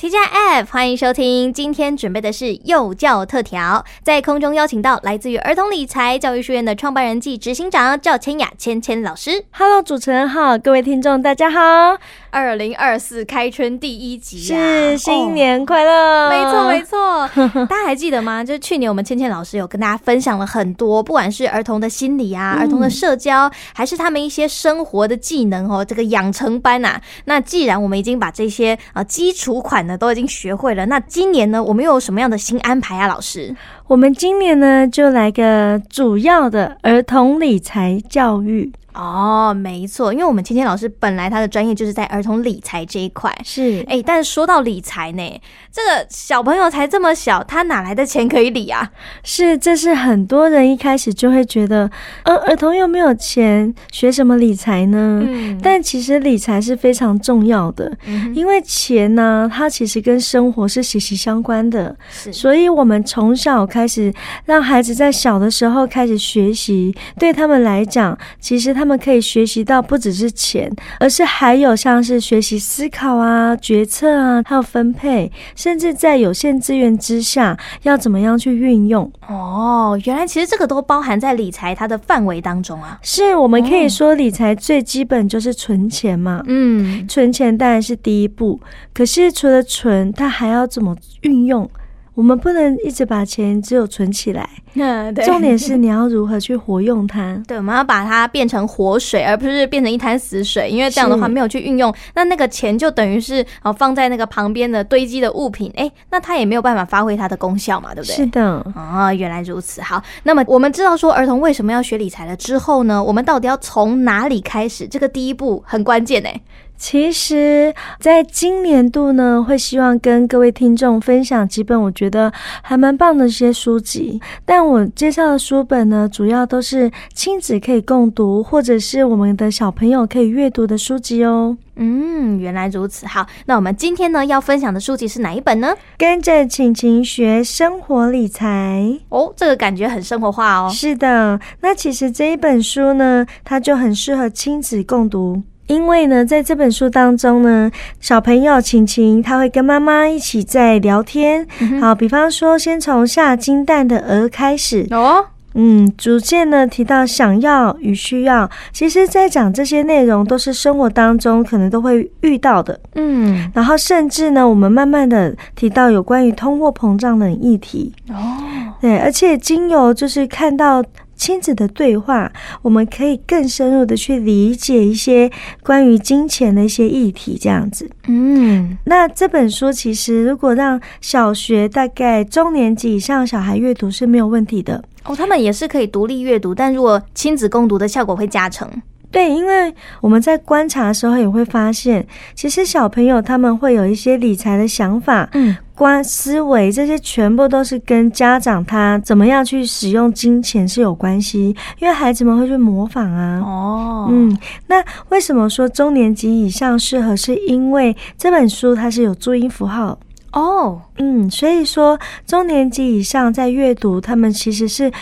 T 加 F，欢迎收听，今天准备的是幼教特调，在空中邀请到来自于儿童理财教育书院的创办人暨执行长赵千雅千千老师。Hello，主持人好，各位听众大家好。二零二四开春第一集啊，是新年快乐，哦！没错没错，大家还记得吗？就是去年我们倩倩老师有跟大家分享了很多，不管是儿童的心理啊，儿童的社交，还是他们一些生活的技能哦，这个养成班呐。那既然我们已经把这些啊基础款呢都已经学会了，那今年呢我们又有什么样的新安排啊？老师，我们今年呢就来个主要的儿童理财教育。哦，没错，因为我们芊芊老师本来他的专业就是在儿童理财这一块，是哎，但是说到理财呢，这个小朋友才这么小，他哪来的钱可以理啊？是，这是很多人一开始就会觉得，呃，儿童又没有钱，学什么理财呢？嗯，但其实理财是非常重要的，嗯，因为钱呢，它其实跟生活是息息相关的，是，所以我们从小开始让孩子在小的时候开始学习，对他们来讲，其实他们。可以学习到不只是钱，而是还有像是学习思考啊、决策啊，还有分配，甚至在有限资源之下要怎么样去运用。哦，原来其实这个都包含在理财它的范围当中啊。是，我们可以说理财最基本就是存钱嘛。嗯，存钱当然是第一步，可是除了存，它还要怎么运用？我们不能一直把钱只有存起来，嗯，对。重点是你要如何去活用它。对，我们要把它变成活水，而不是变成一滩死水。因为这样的话没有去运用，那那个钱就等于是哦放在那个旁边的堆积的物品，哎，那它也没有办法发挥它的功效嘛，对不对？是的。哦，原来如此。好，那么我们知道说儿童为什么要学理财了之后呢，我们到底要从哪里开始？这个第一步很关键哎。其实，在今年度呢，会希望跟各位听众分享几本我觉得还蛮棒的一些书籍。但我介绍的书本呢，主要都是亲子可以共读，或者是我们的小朋友可以阅读的书籍哦。嗯，原来如此。好，那我们今天呢要分享的书籍是哪一本呢？跟着晴晴学生活理财哦，这个感觉很生活化哦。是的，那其实这一本书呢，它就很适合亲子共读。因为呢，在这本书当中呢，小朋友晴晴他会跟妈妈一起在聊天。嗯、好，比方说，先从下金蛋的鹅开始哦，嗯，逐渐呢提到想要与需要。其实，在讲这些内容，都是生活当中可能都会遇到的。嗯，然后甚至呢，我们慢慢的提到有关于通货膨胀的议题哦，对，而且经由就是看到。亲子的对话，我们可以更深入的去理解一些关于金钱的一些议题，这样子。嗯，那这本书其实如果让小学大概中年级以上小孩阅读是没有问题的哦，他们也是可以独立阅读，但如果亲子共读的效果会加成。对，因为我们在观察的时候也会发现，其实小朋友他们会有一些理财的想法，嗯，观思维这些全部都是跟家长他怎么样去使用金钱是有关系，因为孩子们会去模仿啊。哦，嗯，那为什么说中年级以上适合？是因为这本书它是有注音符号哦，嗯，所以说中年级以上在阅读，他们其实是。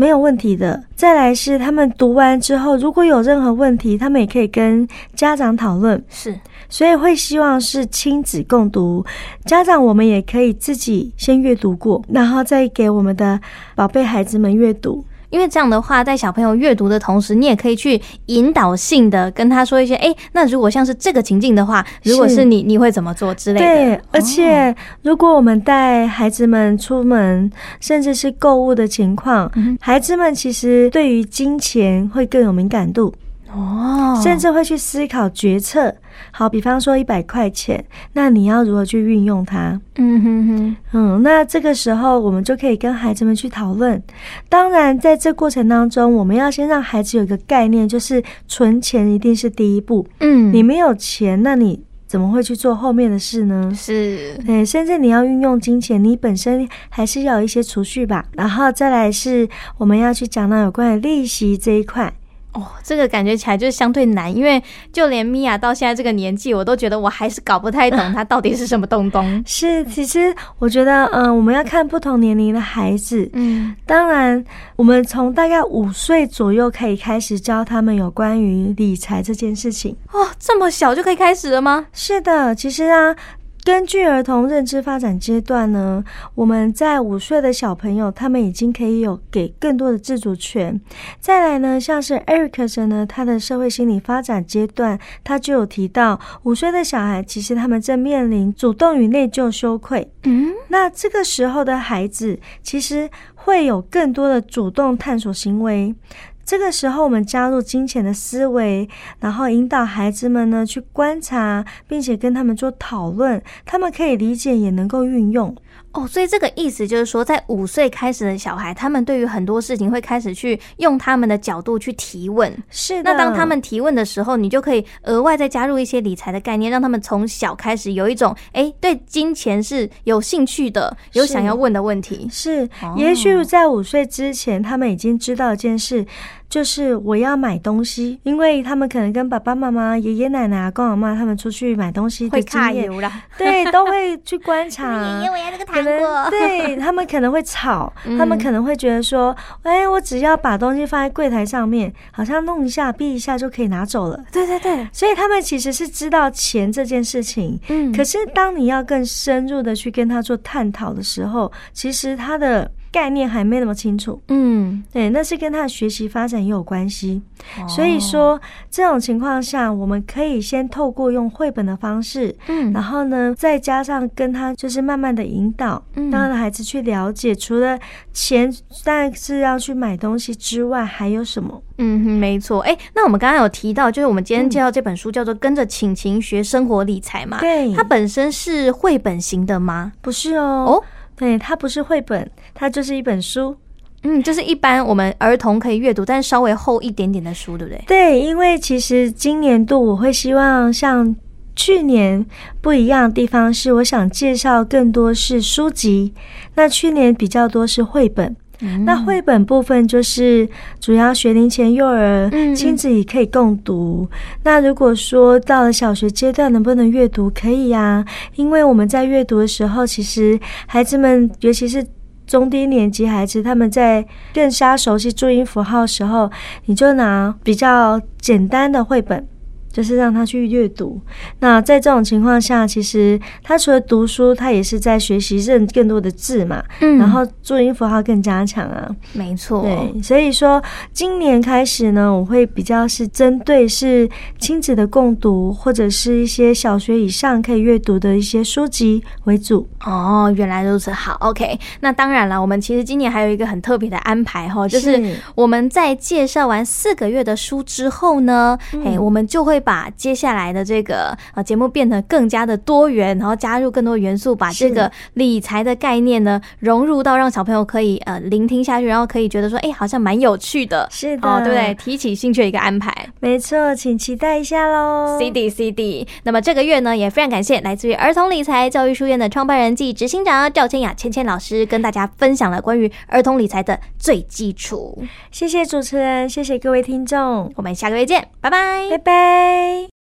没有问题的。再来是他们读完之后，如果有任何问题，他们也可以跟家长讨论。是，所以会希望是亲子共读。家长我们也可以自己先阅读过，然后再给我们的宝贝孩子们阅读。因为这样的话，在小朋友阅读的同时，你也可以去引导性的跟他说一些，哎，那如果像是这个情境的话，如果是你，你会怎么做之类的。对，而且如果我们带孩子们出门，甚至是购物的情况，嗯，孩子们其实对于金钱会更有敏感度。哦，甚至会去思考决策。好，比方说一百块钱，那你要如何去运用它？嗯哼哼，嗯，那这个时候我们就可以跟孩子们去讨论。当然，在这过程当中，我们要先让孩子有一个概念，就是存钱一定是第一步。嗯，你没有钱，那你怎么会去做后面的事呢？是，对，甚至你要运用金钱，你本身还是要有一些储蓄吧。然后再来是我们要去讲到有关于利息这一块。哦，这个感觉起来就是相对难，因为就连米娅到现在这个年纪，我都觉得我还是搞不太懂它到底是什么东东。是，其实我觉得，嗯、呃，我们要看不同年龄的孩子。嗯，当然，我们从大概五岁左右可以开始教他们有关于理财这件事情。哦，这么小就可以开始了吗？是的，其实啊。根据儿童认知发展阶段呢，我们在五岁的小朋友，他们已经可以有给更多的自主权。再来呢，像是 Erikson 呢，他的社会心理发展阶段，他就有提到，五岁的小孩其实他们正面临主动与内疚羞愧。嗯，那这个时候的孩子其实会有更多的主动探索行为。这个时候，我们加入金钱的思维，然后引导孩子们呢去观察，并且跟他们做讨论，他们可以理解，也能够运用。哦，所以这个意思就是说，在五岁开始的小孩，他们对于很多事情会开始去用他们的角度去提问。是的。那当他们提问的时候，你就可以额外再加入一些理财的概念，让他们从小开始有一种，诶，对金钱是有兴趣的，有想要问的问题。是，是也许在五岁之前，他们已经知道一件事。就是我要买东西，因为他们可能跟爸爸妈妈、爷爷奶奶、公阿妈他们出去买东西的经验，对，都会去观察。爷爷，我要这个糖果。对，他们可能会吵，他们可能会觉得说，哎，我只要把东西放在柜台上面，好像弄一下、避一下就可以拿走了。对对对，所以他们其实是知道钱这件事情。嗯，可是当你要更深入的去跟他做探讨的时候，其实他的。概念还没那么清楚，嗯，对，那是跟他的学习发展也有关系。哦、所以说，这种情况下，我们可以先透过用绘本的方式，嗯，然后呢，再加上跟他就是慢慢的引导，嗯，让孩子去了解，除了钱，但是要去买东西之外，还有什么？嗯，没错。哎，那我们刚刚有提到，就是我们今天介绍这本书叫做《跟着晴晴学生活理财》嘛，对，它本身是绘本型的吗？不是哦，哦。对，它不是绘本，它就是一本书。嗯，就是一般我们儿童可以阅读，但是稍微厚一点点的书，对不对？对，因为其实今年度我会希望像去年不一样的地方是，我想介绍更多是书籍。那去年比较多是绘本。嗯、那绘本部分就是主要学龄前幼儿亲子也可以共读。嗯、那如果说到了小学阶段，能不能阅读？可以呀、啊，因为我们在阅读的时候，其实孩子们，尤其是中低年级孩子，他们在更加熟悉注音符号的时候，你就拿比较简单的绘本。就是让他去阅读。那在这种情况下，其实他除了读书，他也是在学习认更多的字嘛。嗯，然后注音符号更加强啊。没错。对，所以说今年开始呢，我会比较是针对是亲子的共读，或者是一些小学以上可以阅读的一些书籍为主。哦，原来如此。好，OK。那当然了，我们其实今年还有一个很特别的安排哈，就是我们在介绍完四个月的书之后呢，哎、嗯，我们就会。把接下来的这个呃节目变得更加的多元，然后加入更多元素，把这个理财的概念呢融入到让小朋友可以呃聆听下去，然后可以觉得说，哎，好像蛮有趣的，是的，哦，对不对？提起兴趣的一个安排，没错，请期待一下喽。CD CD，那么这个月呢也非常感谢来自于儿童理财教育书院的创办人暨执行长赵千雅千千老师跟大家分享了关于儿童理财的最基础。谢谢主持人，谢谢各位听众，我们下个月见，拜拜。拜，拜拜。